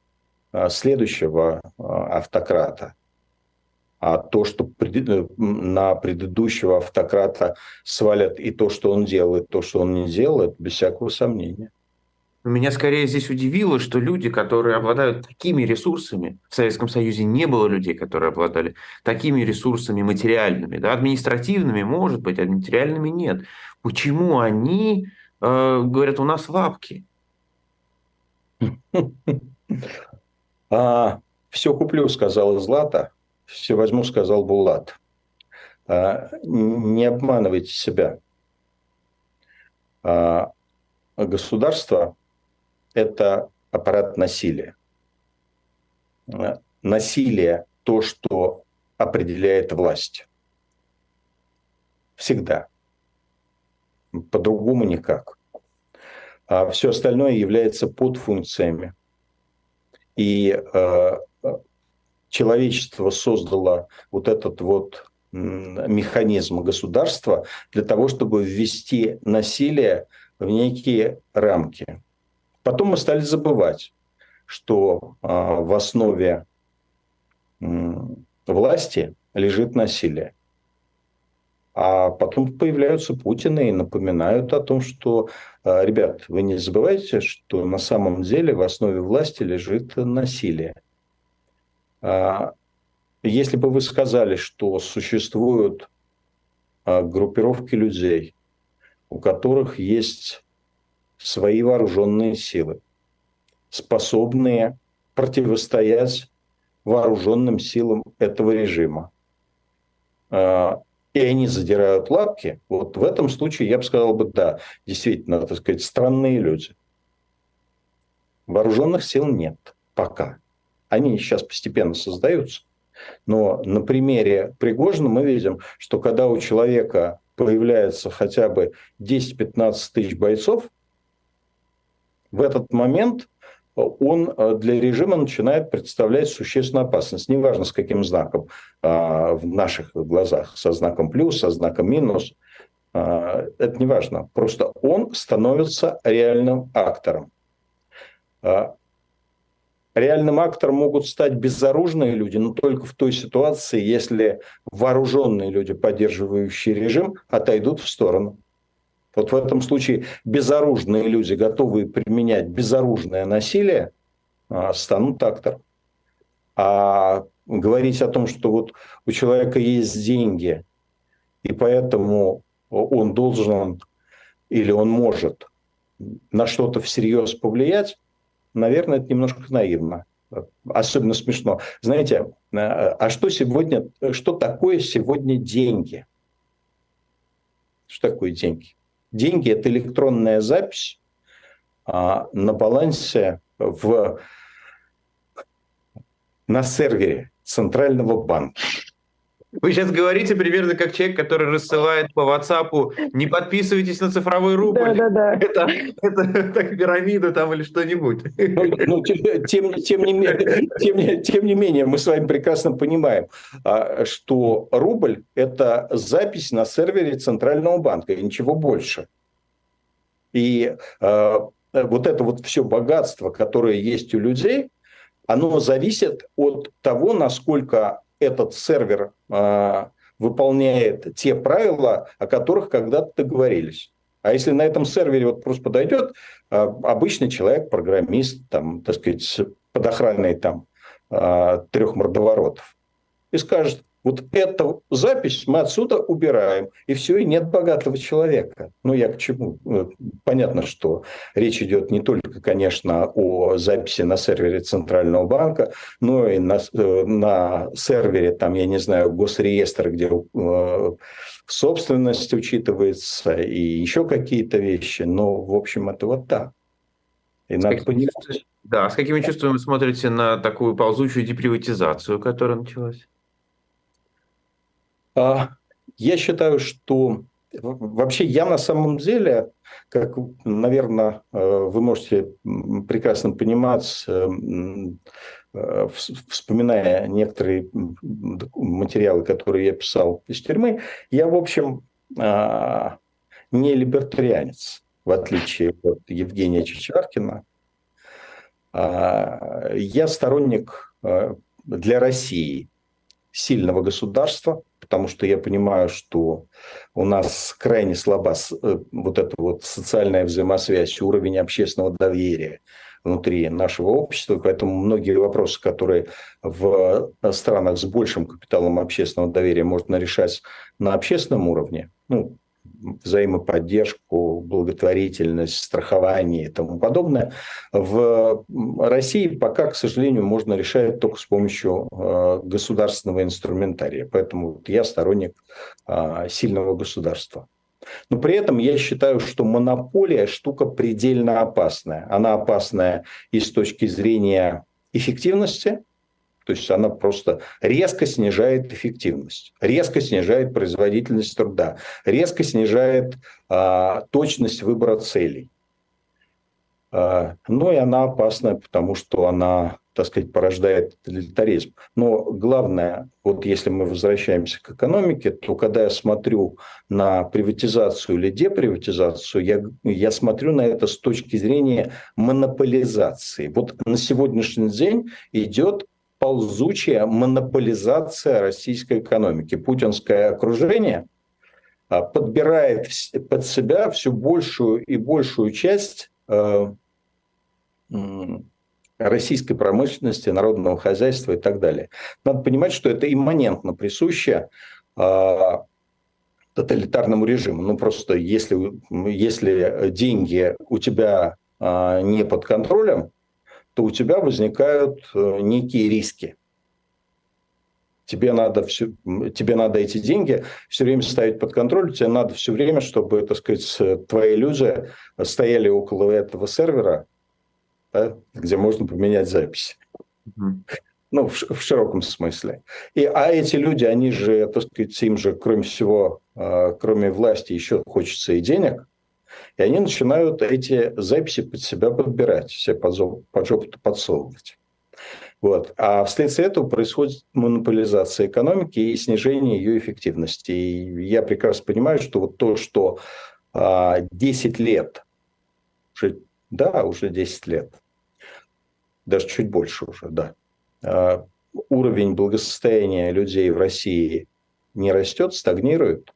S3: а, следующего автократа, а то, что э, на предыдущего автократа свалят и то, что он делает, то, что он не делает, без всякого сомнения.
S4: Меня скорее здесь удивило, что люди, которые обладают такими ресурсами, в Советском Союзе не было людей, которые обладали такими ресурсами материальными, да, административными, может быть, а материальными нет. Почему они э, говорят, у нас лапки?
S3: А, все куплю, сказала Злата все возьму, сказал Булат. А, не обманывайте себя. А, государство – это аппарат насилия. А, насилие – то, что определяет власть. Всегда. По-другому никак. А все остальное является подфункциями. И человечество создало вот этот вот механизм государства для того, чтобы ввести насилие в некие рамки. Потом мы стали забывать, что а, в основе власти лежит насилие. А потом появляются Путины и напоминают о том, что, а, ребят, вы не забывайте, что на самом деле в основе власти лежит насилие. А, если бы вы сказали, что существуют а, группировки людей, у которых есть свои вооруженные силы, способные противостоять вооруженным силам этого режима, а, и они задирают лапки, вот в этом случае я бы сказал бы, да, действительно, так сказать, странные люди. Вооруженных сил нет пока. Они сейчас постепенно создаются. Но на примере Пригожина мы видим, что когда у человека появляется хотя бы 10-15 тысяч бойцов, в этот момент он э, для режима начинает представлять существенную опасность. Неважно, с каким знаком а, в наших глазах, со знаком плюс, со знаком минус. А, это не важно. Просто он становится реальным актором. Реальным актором могут стать безоружные люди, но только в той ситуации, если вооруженные люди, поддерживающие режим, отойдут в сторону. Вот в этом случае безоружные люди, готовые применять безоружное насилие, а, станут актором. А говорить о том, что вот у человека есть деньги, и поэтому он должен или он может на что-то всерьез повлиять, наверное, это немножко наивно. Особенно смешно. Знаете, э, а что сегодня, что такое сегодня деньги? Что такое деньги? Деньги – это электронная запись а, на балансе в, на сервере Центрального банка.
S4: Вы сейчас говорите примерно как человек, который рассылает по WhatsApp «не подписывайтесь на цифровой рубль». Да, да, да. Это, это, это пирамида там или что-нибудь.
S3: Ну, ну, тем, тем, не менее, тем, тем не менее, мы с вами прекрасно понимаем, а, что рубль – это запись на сервере Центрального банка, и ничего больше. И э, вот это вот все богатство, которое есть у людей, оно зависит от того, насколько этот сервер э, выполняет те правила, о которых когда-то договорились. А если на этом сервере вот просто подойдет э, обычный человек, программист, там, так сказать, под охраной там, э, трех мордоворотов, и скажет, вот эту запись мы отсюда убираем, и все, и нет богатого человека. Ну, я к чему? Ну, понятно, что речь идет не только, конечно, о записи на сервере Центрального банка, но и на, э, на сервере, там, я не знаю, госреестр, где э, собственность учитывается, и еще какие-то вещи. Но, в общем, это вот так.
S4: И с надо понимать. Да, с какими чувствами вы смотрите на такую ползучую деприватизацию, которая началась?
S3: А, я считаю, что вообще я на самом деле, как, наверное, э, вы можете прекрасно понимать, э, э, вспоминая некоторые материалы, которые я писал из тюрьмы, я, в общем, а, не либертарианец, в отличие от Евгения Чичваркина. А, я сторонник для России сильного государства, потому что я понимаю, что у нас крайне слаба э, вот эта вот социальная взаимосвязь, уровень общественного доверия внутри нашего общества, поэтому многие вопросы, которые в странах с большим капиталом общественного доверия можно решать на общественном уровне, ну, взаимоподдержку, благотворительность, страхование и тому подобное. В России пока, к сожалению, можно решать только с помощью э, государственного инструментария. Поэтому я сторонник э, сильного государства. Но при этом я считаю, что монополия штука предельно опасная. Она опасная и с точки зрения эффективности, то есть она просто резко снижает эффективность, резко снижает производительность труда, резко снижает а, точность выбора целей. А, ну и она опасна, потому что она, так сказать, порождает тоталитаризм. Но главное, вот если мы возвращаемся к экономике, то когда я смотрю на приватизацию или деприватизацию, я, я смотрю на это с точки зрения монополизации. Вот на сегодняшний день идет ползучая монополизация российской экономики. Путинское окружение а, подбирает под себя все большую и большую часть э, российской промышленности, народного хозяйства и так далее. Надо понимать, что это имманентно присуще а, тоталитарному режиму. Ну, просто если, если деньги у тебя а, не под контролем, то у тебя возникают э, некие риски. Тебе надо, все, тебе надо эти деньги все время ставить под контроль, тебе надо все время, чтобы, так сказать, твои люди стояли около этого сервера, да, где можно поменять записи. Mm-hmm. Ну, в, в широком смысле. И, а эти люди, они же, так сказать, им же, кроме всего, э, кроме власти, еще хочется и денег. И они начинают эти записи под себя подбирать, себе под, под жопу подсовывать. Вот. А вследствие этого происходит монополизация экономики и снижение ее эффективности. И я прекрасно понимаю, что вот то, что а, 10 лет, уже, да, уже 10 лет, даже чуть больше уже, да, а, уровень благосостояния людей в России не растет, стагнирует,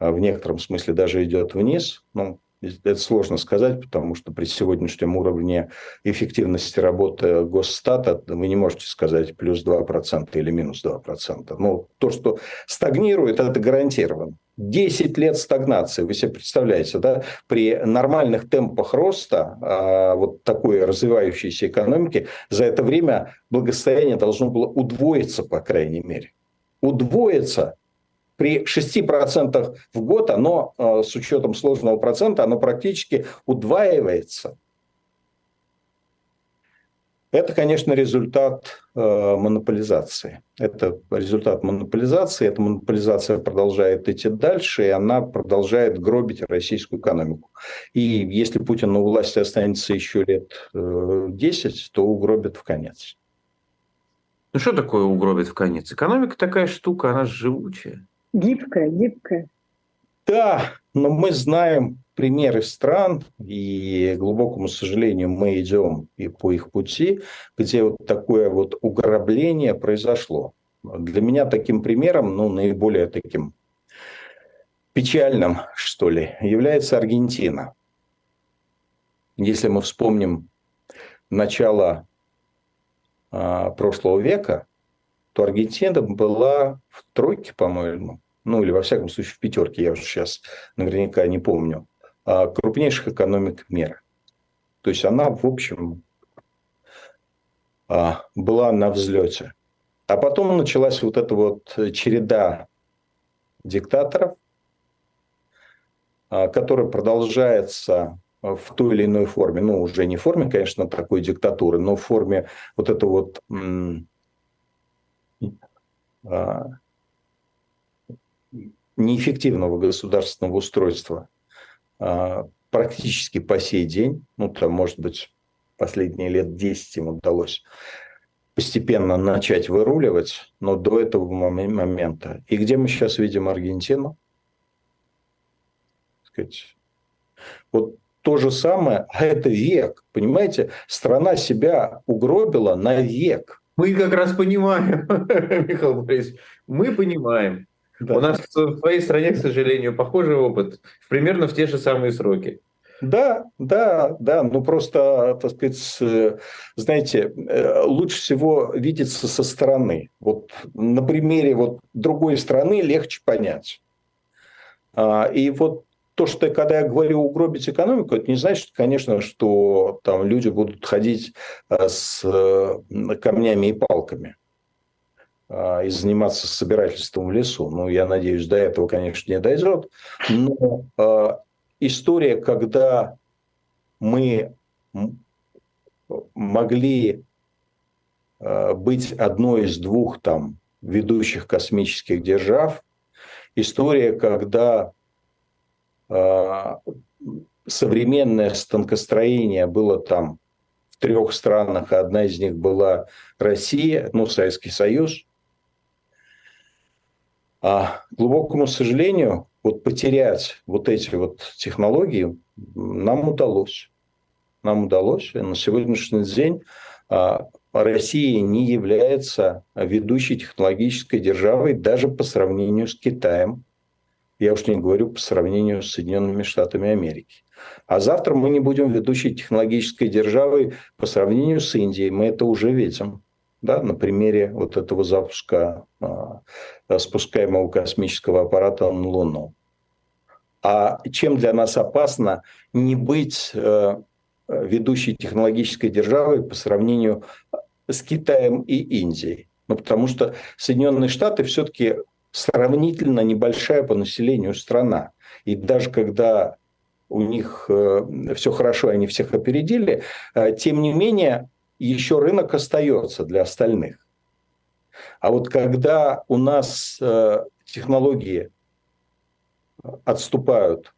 S3: в некотором смысле даже идет вниз. Ну, это сложно сказать, потому что при сегодняшнем уровне эффективности работы госстата вы не можете сказать плюс 2% или минус 2%. Но то, что стагнирует, это гарантированно. 10 лет стагнации, вы себе представляете, да, при нормальных темпах роста а, вот такой развивающейся экономики, за это время благосостояние должно было удвоиться, по крайней мере. Удвоиться при 6% в год оно, э, с учетом сложного процента, оно практически удваивается. Это, конечно, результат э, монополизации. Это результат монополизации. Эта монополизация продолжает идти дальше, и она продолжает гробить российскую экономику. И если Путин у власти останется еще лет э, 10, то угробит в конец.
S4: Ну что такое угробит в конец? Экономика такая штука, она живучая.
S2: Гибкая, гибкая.
S3: Да, но мы знаем примеры стран, и, к глубокому сожалению, мы идем и по их пути, где вот такое вот уграбление произошло. Для меня таким примером, ну, наиболее таким печальным, что ли, является Аргентина. Если мы вспомним начало а, прошлого века, то Аргентина была в тройке, по-моему, ну или во всяком случае в пятерке, я уже сейчас наверняка не помню, а, крупнейших экономик мира. То есть она, в общем, а, была на взлете. А потом началась вот эта вот череда диктаторов, а, которая продолжается в той или иной форме, ну, уже не в форме, конечно, такой диктатуры, но в форме вот этого вот неэффективного государственного устройства а, практически по сей день, ну, там, может быть, последние лет 10 им удалось постепенно начать выруливать, но до этого момента. И где мы сейчас видим Аргентину? Вот то же самое, а это век, понимаете? Страна себя угробила на век.
S4: Мы как раз понимаем, Михаил Борисович, мы понимаем. Да. У нас в своей стране, к сожалению, похожий опыт, примерно в те же самые сроки.
S3: Да, да, да, ну просто, так сказать, знаете, э, лучше всего видеться со стороны. Вот на примере вот другой страны легче понять. А, и вот то, что когда я говорю угробить экономику, это не значит, конечно, что там люди будут ходить э, с э, камнями и палками. А, и заниматься собирательством в лесу. Ну, я надеюсь, до этого, конечно, не дойдет. Но э, история, когда мы могли э, быть одной из двух там ведущих космических держав, история, когда современное станкостроение было там в трех странах, а одна из них была Россия, ну, Советский Союз – а глубокому сожалению, вот потерять вот эти вот технологии нам удалось. Нам удалось. И на сегодняшний день а, Россия не является ведущей технологической державой даже по сравнению с Китаем. Я уж не говорю по сравнению с Соединенными Штатами Америки. А завтра мы не будем ведущей технологической державой по сравнению с Индией. Мы это уже видим да, на примере вот этого запуска а, спускаемого космического аппарата на Луну. А чем для нас опасно не быть э, ведущей технологической державой по сравнению с Китаем и Индией? Ну, потому что Соединенные Штаты все-таки сравнительно небольшая по населению страна. И даже когда у них э, все хорошо, они всех опередили, э, тем не менее еще рынок остается для остальных. А вот когда у нас э, технологии отступают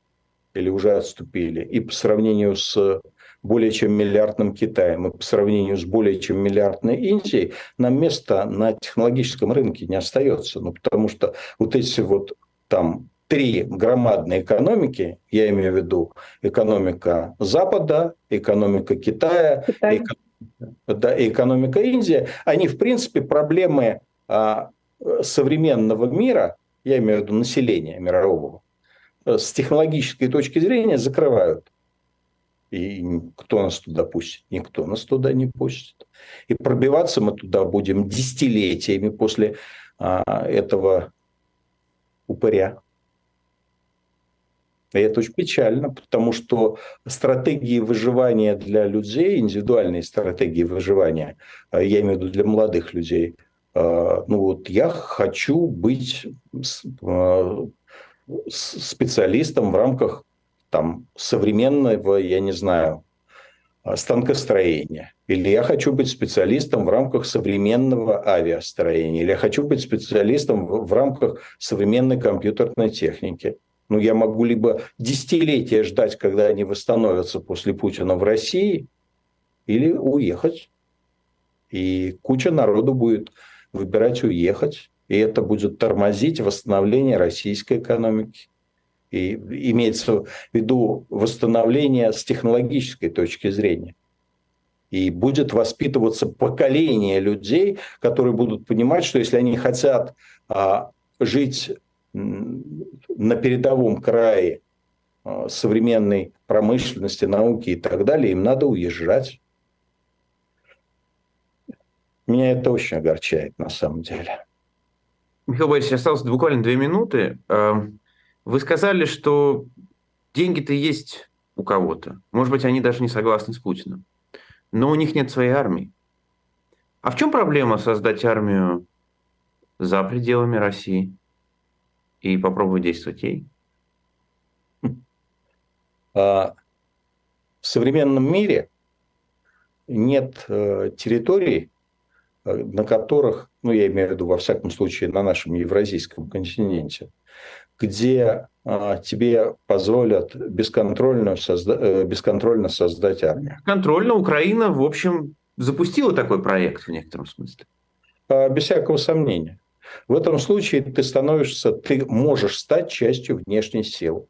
S3: или уже отступили, и по сравнению с более чем миллиардным Китаем, и по сравнению с более чем миллиардной Индией, нам места на технологическом рынке не остается. Ну, потому что вот эти вот там три громадные экономики, я имею в виду экономика Запада, экономика Китая, Китай. экономика да, и экономика Индии, они, в принципе, проблемы а, современного мира, я имею в виду населения мирового, с технологической точки зрения закрывают. И кто нас туда пустит? Никто нас туда не пустит. И пробиваться мы туда будем десятилетиями после а, этого упыря. И это очень печально, потому что стратегии выживания для людей, индивидуальные стратегии выживания, э, я имею в виду для молодых людей, э, ну вот я хочу быть э, специалистом в рамках там, современного, я не знаю, станкостроения. Или я хочу быть специалистом в рамках современного авиастроения. Или я хочу быть специалистом в рамках современной компьютерной техники. Ну, я могу либо десятилетия ждать, когда они восстановятся после Путина в России, или уехать. И куча народу будет выбирать уехать. И это будет тормозить восстановление российской экономики. И имеется в виду восстановление с технологической точки зрения. И будет воспитываться поколение людей, которые будут понимать, что если они хотят а, жить на передовом крае а, современной промышленности, науки и так далее, им надо уезжать. Меня это очень огорчает на самом деле.
S4: Михаил Борисович, осталось буквально две минуты. Вы сказали, что деньги-то есть у кого-то. Может быть, они даже не согласны с Путиным но у них нет своей армии. А в чем проблема создать армию за пределами России и попробовать действовать ей?
S3: А, в современном мире нет э, территорий, э, на которых, ну я имею в виду во всяком случае на нашем евразийском континенте, где а, тебе позволят бесконтрольно, созда... Э, бесконтрольно создать армию.
S4: Контрольно Украина, в общем, запустила такой проект в некотором смысле.
S3: А, без всякого сомнения. В этом случае ты становишься, ты можешь стать частью внешней силы.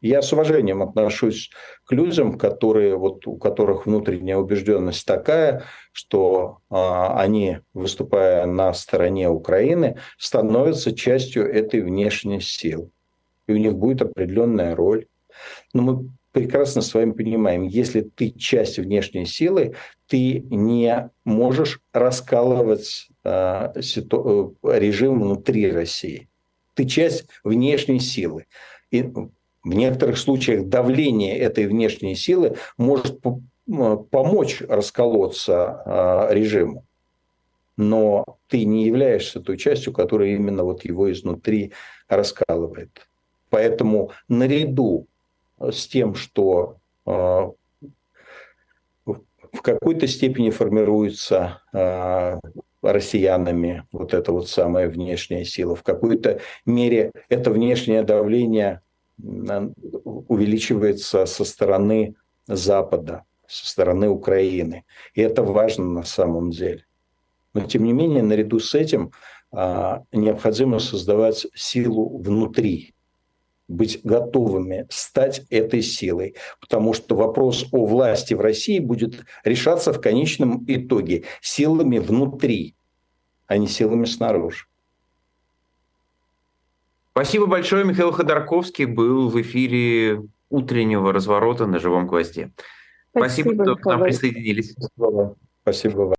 S3: Я с уважением отношусь к людям, которые, вот, у которых внутренняя убежденность такая, что а, они, выступая на стороне Украины, становятся частью этой внешней силы. И у них будет определенная роль. Но мы прекрасно с вами понимаем, если ты часть внешней силы, ты не можешь раскалывать э, ситу- э, режим внутри России. Ты часть внешней силы. И в некоторых случаях давление этой внешней силы может помочь расколоться а, режиму. Но ты не являешься той частью, которая именно вот его изнутри раскалывает. Поэтому наряду с тем, что а, в какой-то степени формируется а, россиянами вот эта вот самая внешняя сила, в какой-то мере это внешнее давление увеличивается со стороны Запада, со стороны Украины. И это важно на самом деле. Но тем не менее, наряду с этим а, необходимо создавать силу внутри, быть готовыми стать этой силой, потому что вопрос о власти в России будет решаться в конечном итоге силами внутри, а не силами снаружи.
S4: Спасибо большое. Михаил Ходорковский был в эфире утреннего разворота на живом гвозде. Спасибо, Спасибо что к нам присоединились.
S3: Спасибо. Спасибо вам.